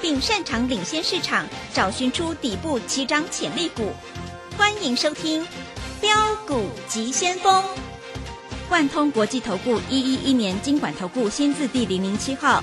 并擅长领先市场，找寻出底部起涨潜力股。欢迎收听《标股急先锋》。万通国际投顾一一一年经管投顾新字第零零七号。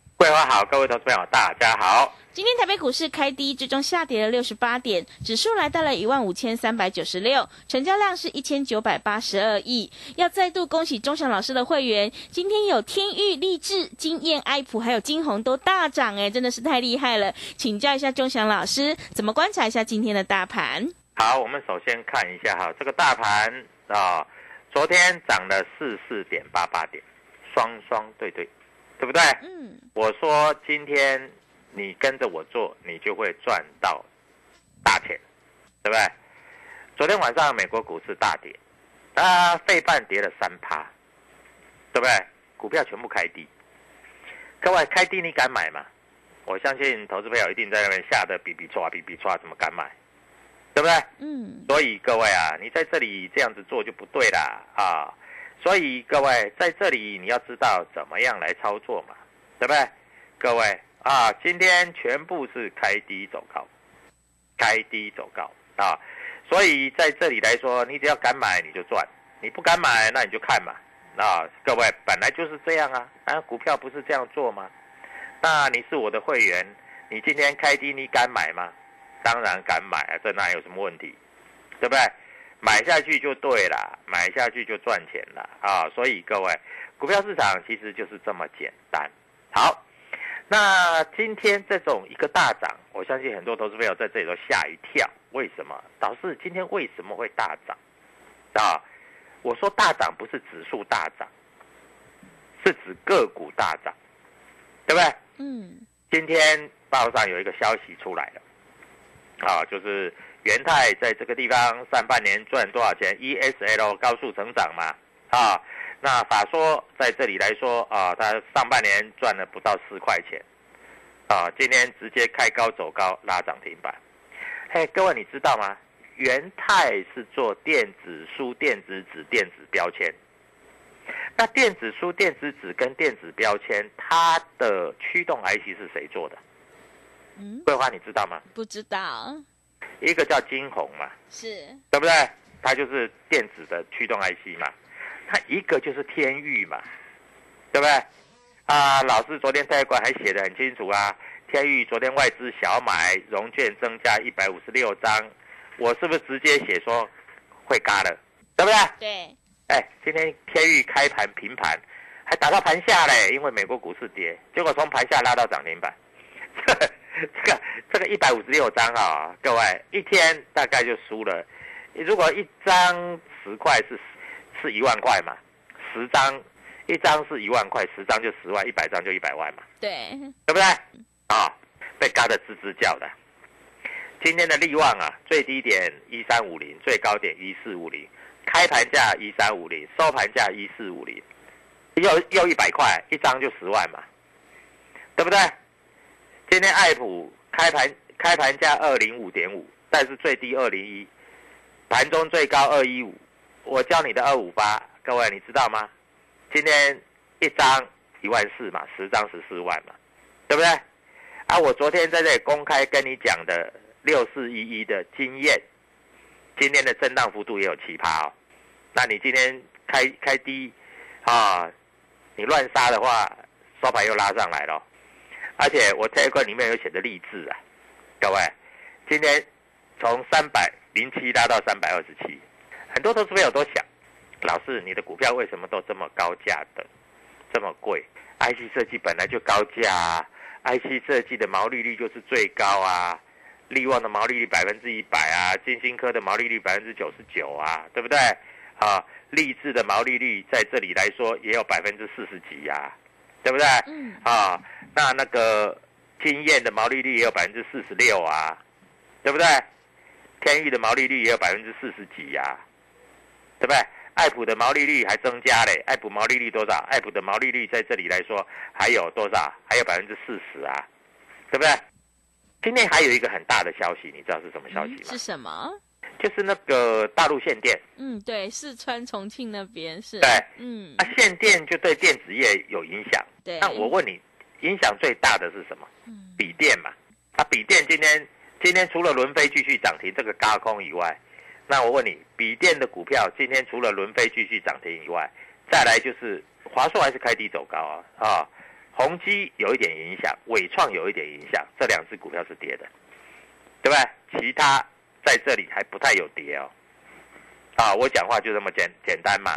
桂花好，各位投资朋友大家好。今天台北股市开低，最终下跌了六十八点，指数来到了一万五千三百九十六，成交量是一千九百八十二亿。要再度恭喜钟祥老师的会员，今天有天域、励志、金燕、爱普还有金红都大涨，哎，真的是太厉害了。请教一下钟祥老师，怎么观察一下今天的大盘？好，我们首先看一下哈，这个大盘啊，昨天涨了四四点八八点，双双对对，对不对？嗯。我说今天。你跟着我做，你就会赚到大钱，对不对？昨天晚上美国股市大跌，啊，费半跌了三趴，对不对？股票全部开低，各位开低你敢买吗？我相信投资朋友一定在那边吓得比比错啊，比比错，怎么敢买？对不对？嗯。所以各位啊，你在这里这样子做就不对啦啊！所以各位在这里你要知道怎么样来操作嘛，对不对？各位。啊，今天全部是开低走高，开低走高啊，所以在这里来说，你只要敢买你就赚，你不敢买那你就看嘛。啊，各位本来就是这样啊，啊，股票不是这样做吗？那你是我的会员，你今天开低你敢买吗？当然敢买啊，这哪有什么问题？对不对？买下去就对了，买下去就赚钱了啊。所以各位，股票市场其实就是这么简单。好。那今天这种一个大涨，我相信很多投资朋友在这里都吓一跳。为什么？导致今天为什么会大涨？啊，我说大涨不是指数大涨，是指个股大涨，对不对？嗯。今天报上有一个消息出来了，啊，就是元泰在这个地方上半年赚多少钱？ESL 高速成长嘛，啊。那法说在这里来说啊，它上半年赚了不到四块钱，啊，今天直接开高走高拉涨停板。嘿，各位你知道吗？元泰是做电子书、电子纸、电子标签。那电子书、电子纸跟电子标签，它的驱动 IC 是谁做的？嗯，桂花你知道吗？不知道。一个叫金鸿嘛，是，对不对？它就是电子的驱动 IC 嘛。它一个就是天域嘛，对不对？啊，老师昨天在馆还写的很清楚啊。天域昨天外资小买融券增加一百五十六张，我是不是直接写说会嘎了，对不对？对。哎，今天天域开盘平盘，还打到盘下嘞，因为美国股市跌，结果从盘下拉到涨停板。这个这个一百五十六张啊，各位一天大概就输了。如果一张十块是。是一万块嘛，十张，一张是一万块，十张就十万，一百张就一百万嘛，对，对不对？啊，被嘎的吱吱叫的。今天的利旺啊，最低点一三五零，最高点一四五零，开盘价一三五零，收盘价一四五零，又又一百块，一张就十万嘛，对不对？今天爱普开盘开盘价二零五点五，但是最低二零一，盘中最高二一五。我教你的二五八，各位你知道吗？今天一张一万四嘛，十张十四万嘛，对不对？啊，我昨天在这里公开跟你讲的六四一一的经验，今天的震荡幅度也有奇葩哦。那你今天开开低啊，你乱杀的话，收盘又拉上来了。而且我这一块里面有写的励志啊，各位，今天从三百零七拉到三百二十七。很多投资朋友都想，老师，你的股票为什么都这么高价的，这么贵？IC 设计本来就高价啊，IC 设计的毛利率就是最高啊，利旺的毛利率百分之一百啊，金星科的毛利率百分之九十九啊，对不对？啊，励志的毛利率在这里来说也有百分之四十几呀，对不对？嗯。啊，那那个经验的毛利率也有百分之四十六啊，对不对？天域的毛利率也有百分之四十几呀。对不对？爱普的毛利率还增加嘞，爱普毛利率多少？爱普的毛利率在这里来说还有多少？还有百分之四十啊，对不对？今天还有一个很大的消息，你知道是什么消息吗？是什么？就是那个大陆限电。嗯，对，四川重庆那边是。对，嗯，啊，限电就对电子业有影响。对。那我问你，影响最大的是什么？嗯，笔电嘛。啊，笔电今天今天除了伦飞继续涨停这个高空以外，那我问你，笔电的股票今天除了伦飞继续涨停以外，再来就是华硕还是开低走高啊？啊，宏基有一点影响，伟创有一点影响，这两只股票是跌的，对不对？其他在这里还不太有跌哦。啊，我讲话就这么简简单嘛。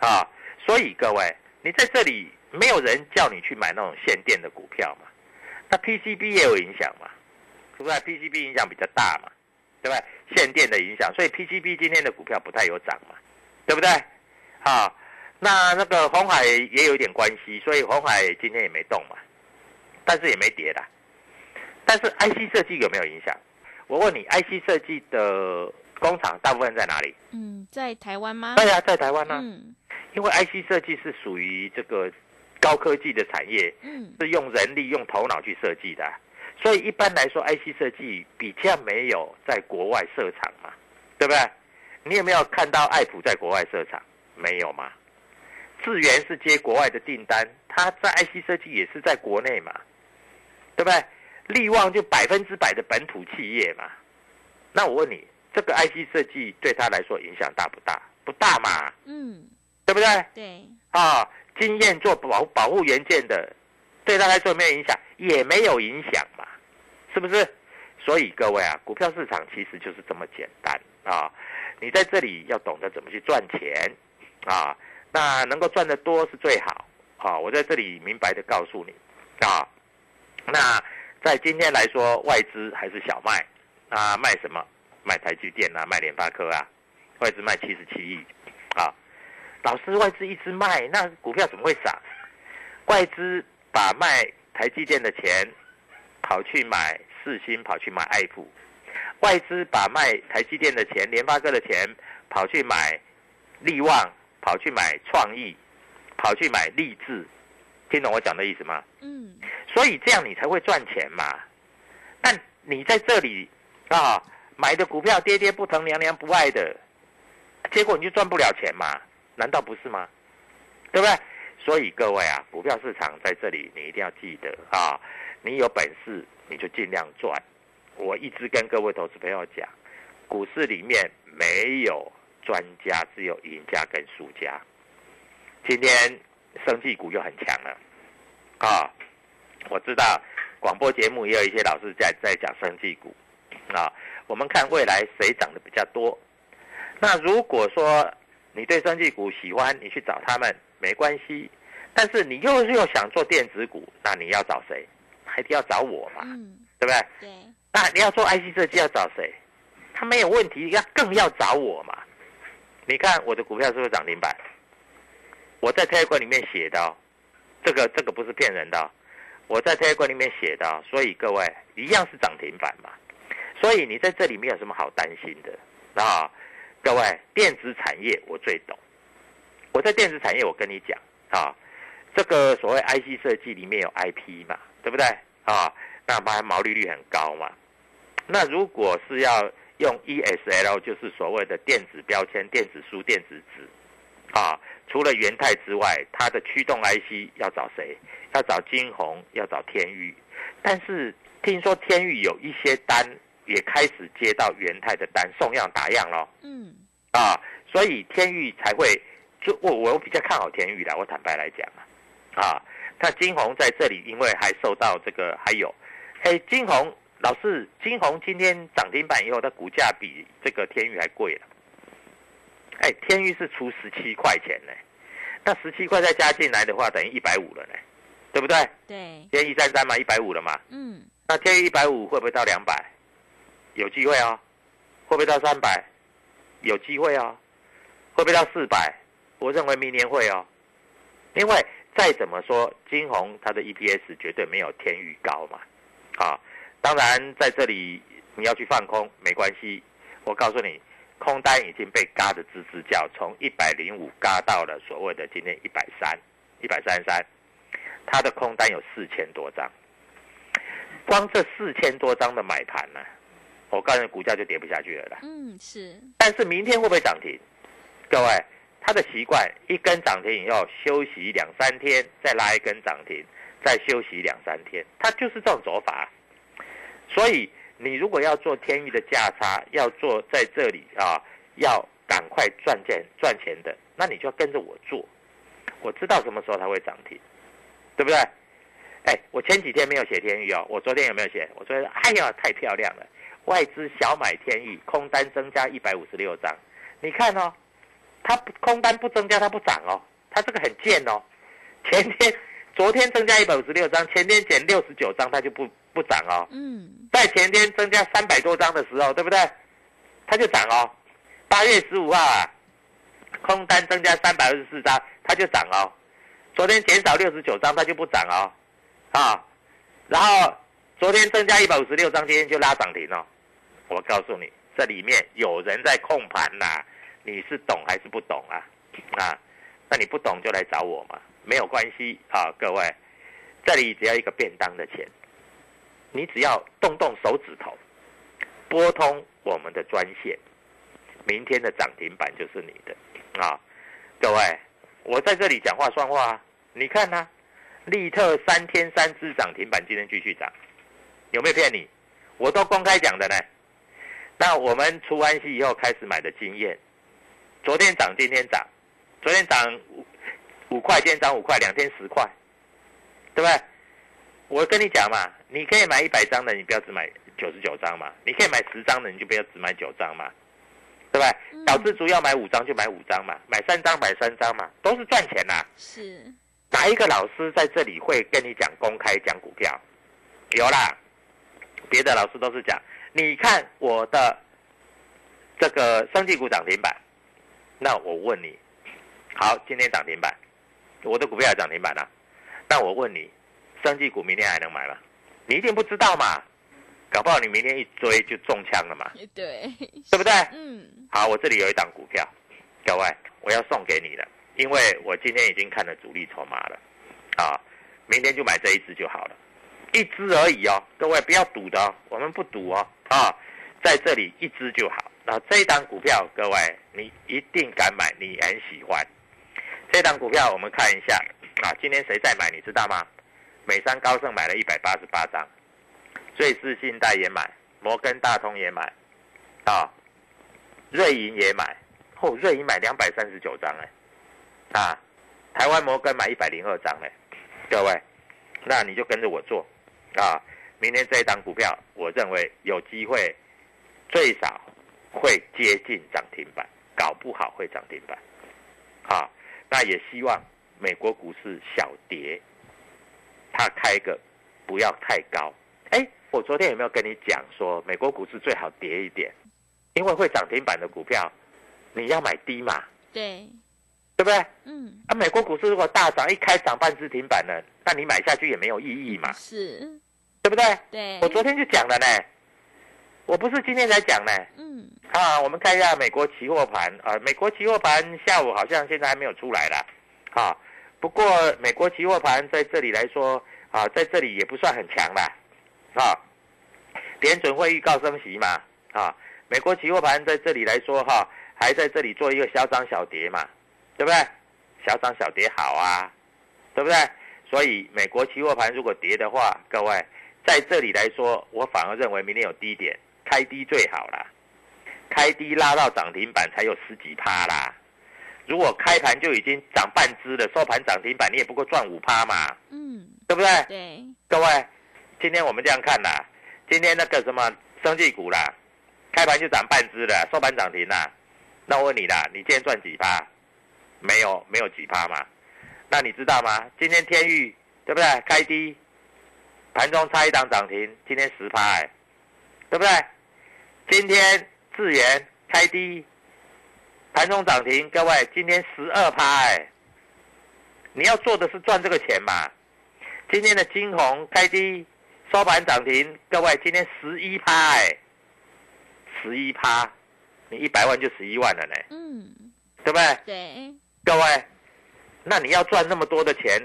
啊，所以各位，你在这里没有人叫你去买那种限电的股票嘛？那 PCB 也有影响嘛，对不对？PCB 影响比较大嘛，对不对？限电的影响，所以 PCB 今天的股票不太有涨嘛，对不对？啊，那那个红海也有一点关系，所以红海今天也没动嘛，但是也没跌的。但是 IC 设计有没有影响？我问你，IC 设计的工厂大部分在哪里？嗯，在台湾吗？对呀，在台湾呢。嗯，因为 IC 设计是属于这个。高科技的产业，嗯，是用人力、用头脑去设计的，所以一般来说，IC 设计比较没有在国外设厂嘛，对不对？你有没有看到爱普在国外设厂？没有嘛？智源是接国外的订单，它在 IC 设计也是在国内嘛，对不对？力旺就百分之百的本土企业嘛，那我问你，这个 IC 设计对他来说影响大不大？不大嘛，嗯，对不对？对，啊。经验做保保护元件的，对他来说没有影响，也没有影响嘛，是不是？所以各位啊，股票市场其实就是这么简单啊！你在这里要懂得怎么去赚钱啊，那能够赚得多是最好啊！我在这里明白的告诉你啊，那在今天来说，外资还是小卖啊，卖什么？卖台积电啊，卖联发科啊，外资卖七十七亿啊。老师，外资一直卖，那股票怎么会涨？外资把卖台积电的钱跑去买四星，跑去买爱普；外资把卖台积电的钱、联发科的钱跑去买利旺，跑去买创意，跑去买励志。听懂我讲的意思吗？嗯。所以这样你才会赚钱嘛。那你在这里啊买的股票跌跌不疼、娘娘不爱的，结果你就赚不了钱嘛。难道不是吗？对不对？所以各位啊，股票市场在这里，你一定要记得啊！你有本事你就尽量赚。我一直跟各位投资朋友讲，股市里面没有专家，只有赢家跟输家。今天生技股又很强了啊！我知道广播节目也有一些老师在在讲生技股啊。我们看未来谁涨得比较多？那如果说，你对生技股喜欢，你去找他们没关系。但是你又又想做电子股，那你要找谁？还得要找我嘛，对不对？对。那你要做 IC 设计要找谁？他没有问题，要更要找我嘛。你看我的股票是不是涨停板？我在推管里面写的，这个这个不是骗人的。我在推管里面写的，所以各位一样是涨停板嘛。所以你在这里没有什么好担心的啊。各位，电子产业我最懂。我在电子产业，我跟你讲啊，这个所谓 IC 设计里面有 IP 嘛，对不对啊？那它毛利率很高嘛。那如果是要用 ESL，就是所谓的电子标签、电子书、电子纸啊，除了元泰之外，它的驱动 IC 要找谁？要找金鸿，要找天域。但是听说天域有一些单。也开始接到元泰的单，送样打样咯。嗯，啊，所以天域才会，就我我比较看好天域的，我坦白来讲啊，啊，那金红在这里，因为还受到这个，还有，哎，金红老师，金红今天涨停板以后，它股价比这个天域还贵了，哎，天域是出十七块钱呢，那十七块再加进来的话，等于一百五了呢，对不对？对，天一三三嘛，一百五了嘛，嗯，那天域一百五会不会到两百？有机会啊，会不会到三百？有机会啊，会不会到四百？我认为明年会哦，因为再怎么说，金红它的 EPS 绝对没有天域高嘛，啊，当然在这里你要去放空没关系，我告诉你，空单已经被嘎的吱吱叫，从一百零五嘎到了所谓的今天一百三，一百三十三，它的空单有四千多张，光这四千多张的买盘呢，我告诉你，股价就跌不下去了啦。嗯，是。但是明天会不会涨停？各位，他的习惯一根涨停以后休息两三天，再拉一根涨停，再休息两三天，他就是这种走法。所以。你如果要做天域的价差，要做在这里啊，要赶快赚钱赚钱的，那你就要跟着我做。我知道什么时候它会涨停，对不对？哎，我前几天没有写天域哦，我昨天有没有写？我昨天，哎呀，太漂亮了，外资小买天域，空单增加一百五十六张。你看哦，它空单不增加，它不涨哦，它这个很贱哦。前天、昨天增加一百五十六张，前天减六十九张，它就不。不涨哦，嗯，在前天增加三百多张的时候，对不对？它就涨哦。八月十五号啊，空单增加三百二十四张，它就涨哦。昨天减少六十九张，它就不涨哦，啊。然后昨天增加一百五十六张，今天就拉涨停哦。我告诉你，这里面有人在控盘呐，你是懂还是不懂啊？啊，那你不懂就来找我嘛，没有关系啊，各位，这里只要一个便当的钱。你只要动动手指头，拨通我们的专线，明天的涨停板就是你的啊！各位，我在这里讲话算话，你看呢？利特三天三只涨停板，今天继续涨，有没有骗你？我都公开讲的呢。那我们除完息以后开始买的经验，昨天涨，今天涨，昨天涨五块，今天涨五块，两天十块，对不对？我跟你讲嘛，你可以买一百张的，你不要只买九十九张嘛。你可以买十张的，你就不要只买九张嘛，对吧？导致主要买五张就买五张嘛，买三张买三张嘛，都是赚钱呐。是，哪一个老师在这里会跟你讲公开讲股票？有啦，别的老师都是讲，你看我的这个升绩股涨停板，那我问你，好，今天涨停板，我的股票涨停板了，那我问你。生技股明天还能买吗？你一定不知道嘛，搞不好你明天一追就中枪了嘛。对，对不对？嗯。好，我这里有一档股票，各位，我要送给你了，因为我今天已经看了主力筹码了，啊，明天就买这一只就好了，一只而已哦，各位不要赌的哦，我们不赌哦，啊，在这里一只就好。那这一档股票，各位你一定敢买，你很喜欢。这档股票我们看一下，啊，今天谁在买，你知道吗？美商高盛买了一百八十八张，瑞士信贷也买，摩根大通也买，啊，瑞银也买，哦，瑞银买两百三十九张哎，啊，台湾摩根买一百零二张哎，各位，那你就跟着我做，啊，明天这一档股票，我认为有机会，最少会接近涨停板，搞不好会涨停板，啊，那也希望美国股市小跌。它开个不要太高，哎，我昨天有没有跟你讲说，美国股市最好跌一点，因为会涨停板的股票，你要买低嘛？对，对不对？嗯。啊，美国股市如果大涨，一开涨半只停板了，那你买下去也没有意义嘛？是，对不对？对。我昨天就讲了呢，我不是今天才讲呢。嗯。啊，我们看一下美国期货盘啊，美国期货盘下午好像现在还没有出来了，啊。不过，美国期货盘在这里来说啊，在这里也不算很强啦，啊，联准会预告升息嘛，啊，美国期货盘在这里来说哈，还在这里做一个小涨小跌嘛，对不对？小涨小跌好啊，对不对？所以美国期货盘如果跌的话，各位在这里来说，我反而认为明天有低点，开低最好啦，开低拉到涨停板才有十几趴啦。如果开盘就已经涨半只了，收盘涨停板，你也不过赚五趴嘛，嗯，对不对？对，各位，今天我们这样看啦，今天那个什么生技股啦，开盘就涨半只了，收盘涨停啦，那我问你啦，你今天赚几趴？没有，没有几趴嘛？那你知道吗？今天天域对不对？开低，盘中差一档涨停，今天十趴，哎，对不对？今天智源开低。盘中涨停，各位，今天十二趴，哎，你要做的是赚这个钱嘛？今天的金红开低收盘涨停，各位，今天十一趴，哎，十一趴，你一百万就十一万了呢，嗯，对不对？对，各位，那你要赚那么多的钱，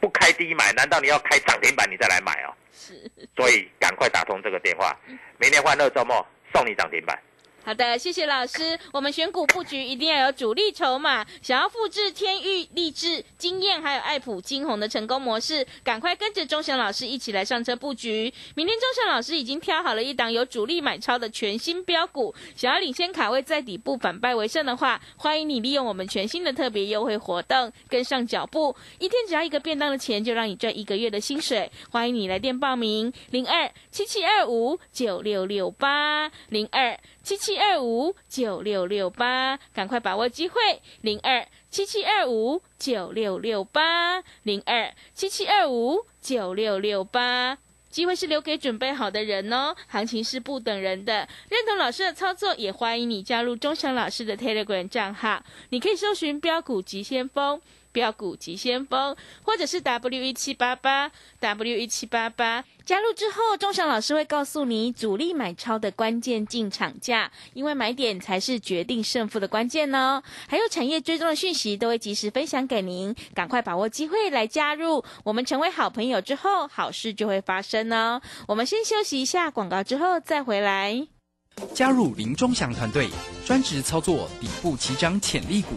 不开低买，难道你要开涨停板你再来买哦？是，所以赶快打通这个电话，明天欢乐周末送你涨停板。好的，谢谢老师。我们选股布局一定要有主力筹码，想要复制天域、励志、经验还有爱普、金鸿的成功模式，赶快跟着钟祥老师一起来上车布局。明天钟祥老师已经挑好了一档有主力买超的全新标股，想要领先卡位在底部反败为胜的话，欢迎你利用我们全新的特别优惠活动跟上脚步，一天只要一个便当的钱，就让你赚一个月的薪水。欢迎你来电报名：零二七七二五九六六八零二。七七二五九六六八，赶快把握机会！零二七七二五九六六八，零二七七二五九六六八，机会是留给准备好的人哦。行情是不等人的，认同老师的操作，也欢迎你加入钟祥老师的 Telegram 账号，你可以搜寻标股急先锋。标股急先锋，或者是 W 一七八八 W 一七八八，加入之后，钟祥老师会告诉你主力买超的关键进场价，因为买点才是决定胜负的关键哦。还有产业追踪的讯息都会及时分享给您，赶快把握机会来加入。我们成为好朋友之后，好事就会发生哦。我们先休息一下广告，之后再回来。加入林钟祥团队，专职操作底部起涨潜力股。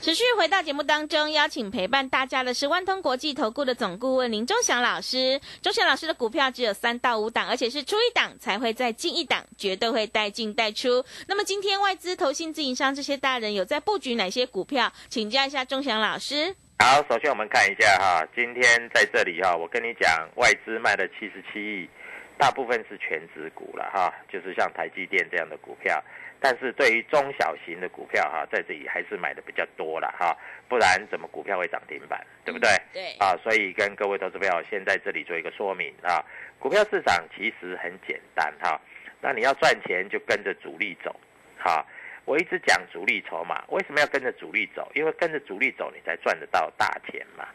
持续回到节目当中，邀请陪伴大家的是万通国际投顾的总顾问林忠祥老师。忠祥老师的股票只有三到五档，而且是出一档才会再进一档，绝对会带进带出。那么今天外资、投信、自营商这些大人有在布局哪些股票？请教一下忠祥老师。好，首先我们看一下哈，今天在这里哈，我跟你讲，外资卖了七十七亿，大部分是全指股了哈，就是像台积电这样的股票。但是对于中小型的股票哈，在这里还是买的比较多了哈，不然怎么股票会涨停板，对不对？对。啊，所以跟各位投资朋友先在这里做一个说明啊，股票市场其实很简单哈，那你要赚钱就跟着主力走，哈。我一直讲主力筹码，为什么要跟着主力走？因为跟着主力走，你才赚得到大钱嘛，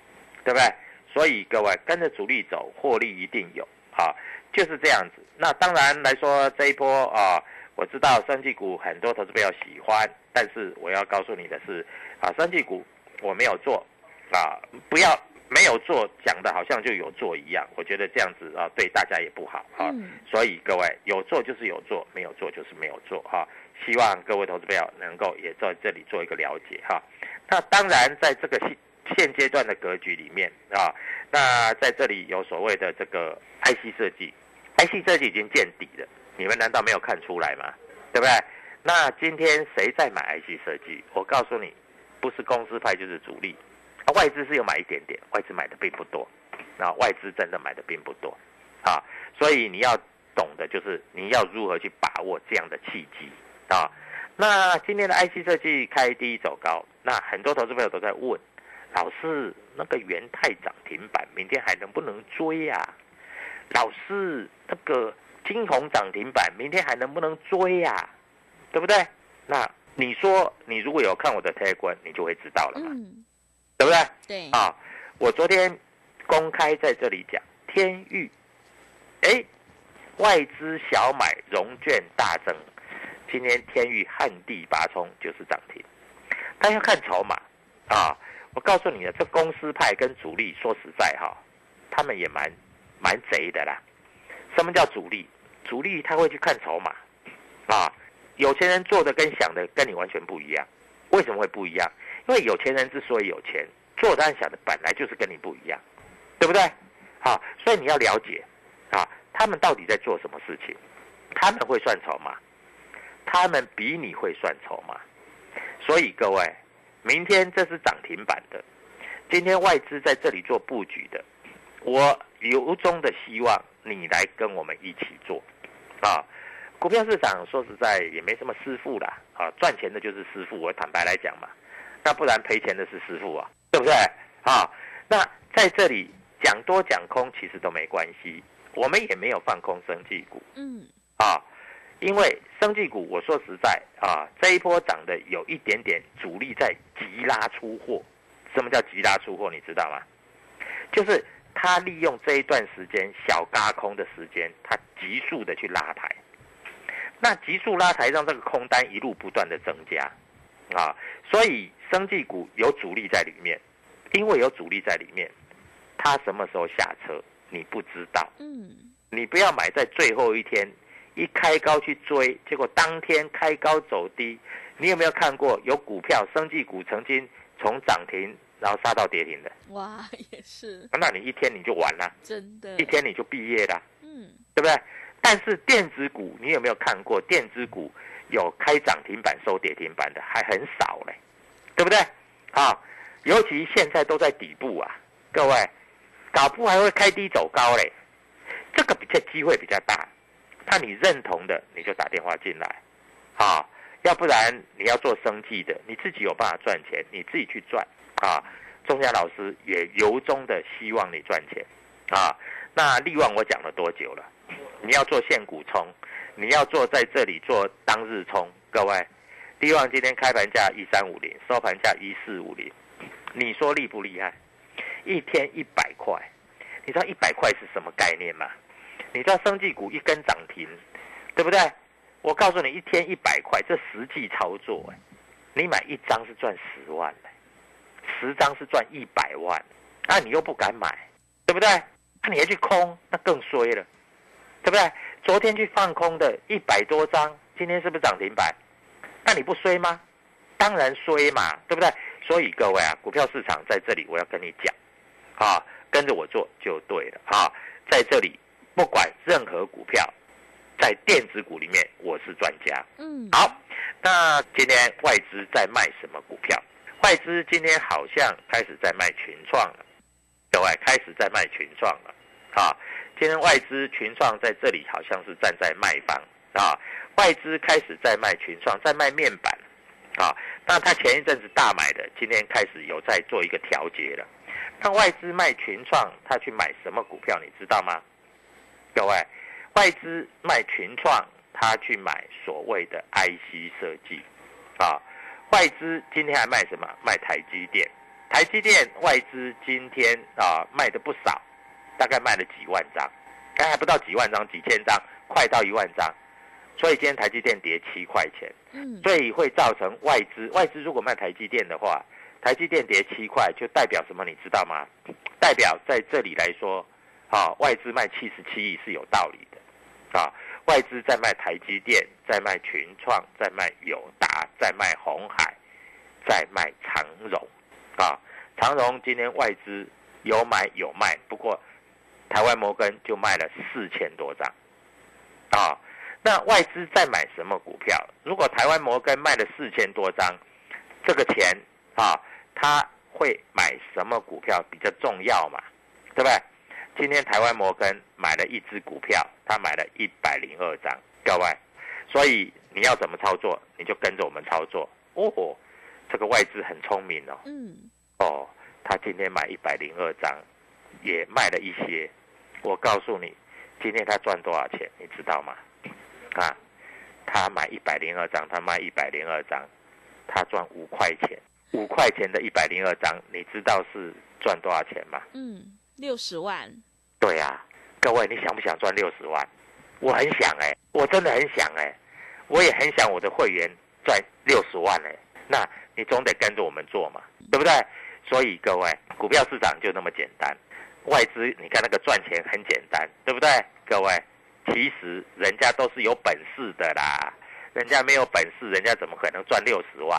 对不对？所以各位跟着主力走，获利一定有啊，就是这样子。那当然来说这一波啊。我知道三季股很多投资朋友喜欢，但是我要告诉你的是，啊，三季股我没有做，啊，不要没有做讲的好像就有做一样，我觉得这样子啊对大家也不好啊。所以各位有做就是有做，没有做就是没有做哈。希望各位投资朋友能够也在这里做一个了解哈。那当然在这个现现阶段的格局里面啊，那在这里有所谓的这个 IC 设计，IC 设计已经见底了。你们难道没有看出来吗？对不对？那今天谁在买 IC 设计？我告诉你，不是公司派就是主力。外资是有买一点点，外资买的并不多。啊，外资真的买的并不多。啊，所以你要懂的就是你要如何去把握这样的契机啊。那今天的 IC 设计开低走高，那很多投资朋友都在问，老师那个元泰涨停板，明天还能不能追呀？老师那个。金红涨停板，明天还能不能追呀？对不对？那你说，你如果有看我的推文，你就会知道了嘛，对不对？对啊，我昨天公开在这里讲天域，哎，外资小买融券大增，今天天域旱地拔葱就是涨停，但要看筹码啊。我告诉你啊，这公司派跟主力说实在哈，他们也蛮蛮贼的啦。什么叫主力？主力他会去看筹码，啊，有钱人做的跟想的跟你完全不一样。为什么会不一样？因为有钱人之所以有钱，做的想的本来就是跟你不一样，对不对？好，所以你要了解，啊，他们到底在做什么事情？他们会算筹码，他们比你会算筹码。所以各位，明天这是涨停板的，今天外资在这里做布局的，我由衷的希望。你来跟我们一起做，啊，股票市场说实在也没什么师傅啦，啊，赚钱的就是师傅。我坦白来讲嘛，那不然赔钱的是师傅啊，对不对？啊，那在这里讲多讲空其实都没关系，我们也没有放空生技股，嗯，啊，因为生技股我说实在啊，这一波涨的有一点点主力在急拉出货，什么叫急拉出货？你知道吗？就是他利用这一段时间小嘎空的时间，他急速的去拉抬，那急速拉抬让这个空单一路不断的增加，啊，所以生技股有主力在里面。因为有主力在里面，他什么时候下车你不知道。嗯，你不要买在最后一天，一开高去追，结果当天开高走低。你有没有看过有股票，生技股曾经从涨停然后杀到跌停的？哇，也是。那你一天你就完了，真的，一天你就毕业了。嗯，对不对？但是电子股，你有没有看过电子股有开涨停板收跌停板的还很少嘞，对不对？啊。尤其现在都在底部啊，各位，搞不还会开低走高嘞，这个比较机会比较大。那你认同的，你就打电话进来，啊，要不然你要做生计的，你自己有办法赚钱，你自己去赚啊。钟家老师也由衷的希望你赚钱啊。那利旺我讲了多久了？你要做现股冲，你要做在这里做当日冲，各位，利旺今天开盘价一三五零，收盘价一四五零。你说厉不厉害？一天一百块，你知道一百块是什么概念吗？你知道生技股一根涨停，对不对？我告诉你，一天一百块，这实际操作哎，你买一张是赚十万的十张是赚一百万，那你又不敢买，对不对？那你还去空，那更衰了，对不对？昨天去放空的一百多张，今天是不是涨停板？那你不衰吗？当然衰嘛，对不对？所以各位啊，股票市场在这里，我要跟你讲，啊，跟着我做就对了啊。在这里，不管任何股票，在电子股里面，我是专家。嗯，好，那今天外资在卖什么股票？外资今天好像开始在卖群创了，各位开始在卖群创了，啊，今天外资群创在这里好像是站在卖方啊，外资开始在卖群创，在卖面板。啊，那他前一阵子大买的，今天开始有在做一个调节了。那外资卖群创，他去买什么股票？你知道吗？各位，外资卖群创，他去买所谓的 IC 设计。啊，外资今天还卖什么？卖台积电。台积电外资今天啊卖的不少，大概卖了几万张，刚还不到几万张，几千张，快到一万张。所以今天台积电跌七块钱，嗯，所以会造成外资外资如果卖台积电的话，台积电跌七块就代表什么？你知道吗？代表在这里来说，啊，外资卖七十七亿是有道理的，啊，外资在卖台积电，在卖群创，在卖友达，在卖红海，在卖长荣，啊，长荣今天外资有买有卖，不过台湾摩根就卖了四千多张，啊。那外资在买什么股票？如果台湾摩根卖了四千多张，这个钱啊，他会买什么股票比较重要嘛？对不对？今天台湾摩根买了一只股票，他买了一百零二张，各位，所以你要怎么操作，你就跟着我们操作。哦，这个外资很聪明哦。嗯。哦，他今天买一百零二张，也卖了一些。我告诉你，今天他赚多少钱，你知道吗？啊，他买一百零二张，他卖一百零二张，他赚五块钱。五块钱的一百零二张，你知道是赚多少钱吗？嗯，六十万。对呀，各位，你想不想赚六十万？我很想哎，我真的很想哎，我也很想我的会员赚六十万哎。那你总得跟着我们做嘛，对不对？所以各位，股票市场就那么简单。外资，你看那个赚钱很简单，对不对？各位。其实人家都是有本事的啦，人家没有本事，人家怎么可能赚六十万？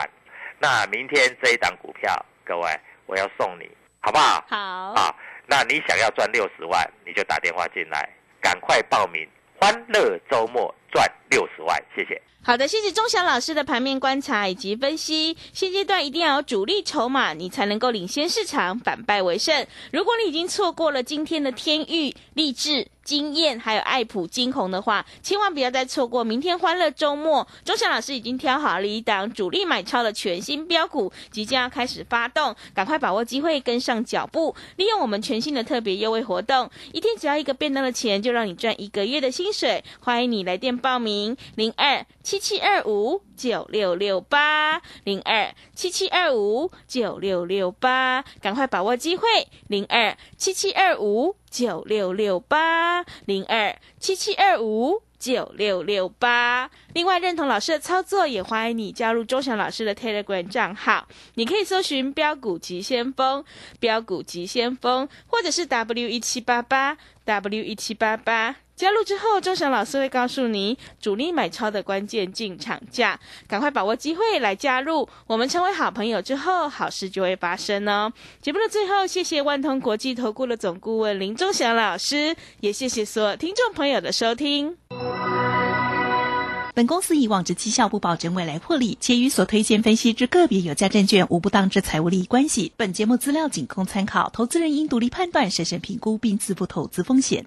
那明天这一档股票，各位我要送你，好不好？好啊，那你想要赚六十万，你就打电话进来，赶快报名，欢乐周末赚六十万，谢谢。好的，谢谢钟祥老师的盘面观察以及分析。现阶段一定要有主力筹码，你才能够领先市场，反败为胜。如果你已经错过了今天的天域、励志。经验，还有爱普惊鸿的话，千万不要再错过明天欢乐周末。钟祥老师已经挑好了一档主力买超的全新标股，即将要开始发动，赶快把握机会，跟上脚步，利用我们全新的特别优惠活动，一天只要一个便当的钱，就让你赚一个月的薪水。欢迎你来电报名，零二七七二五九六六八，零二七七二五九六六八，赶快把握机会，零二七七二五。九六六八零二七七二五九六六八。另外，认同老师的操作，也欢迎你加入周翔老师的 Telegram 账号。你可以搜寻“标股急先锋”、“标股急先锋”，或者是 W 一七八八 W 一七八八。加入之后，周翔老师会告诉你主力买超的关键进场价，赶快把握机会来加入。我们成为好朋友之后，好事就会发生哦。节目的最后，谢谢万通国际投顾的总顾问林忠祥老师，也谢谢所有听众朋友的收听。本公司以往之绩效不保证未来获利，且与所推荐分析之个别有价证券无不当之财务利益关系。本节目资料仅供参考，投资人应独立判断、审慎评估并自负投资风险。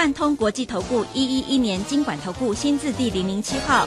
万通国际投顾一一一年经管投顾新字第零零七号。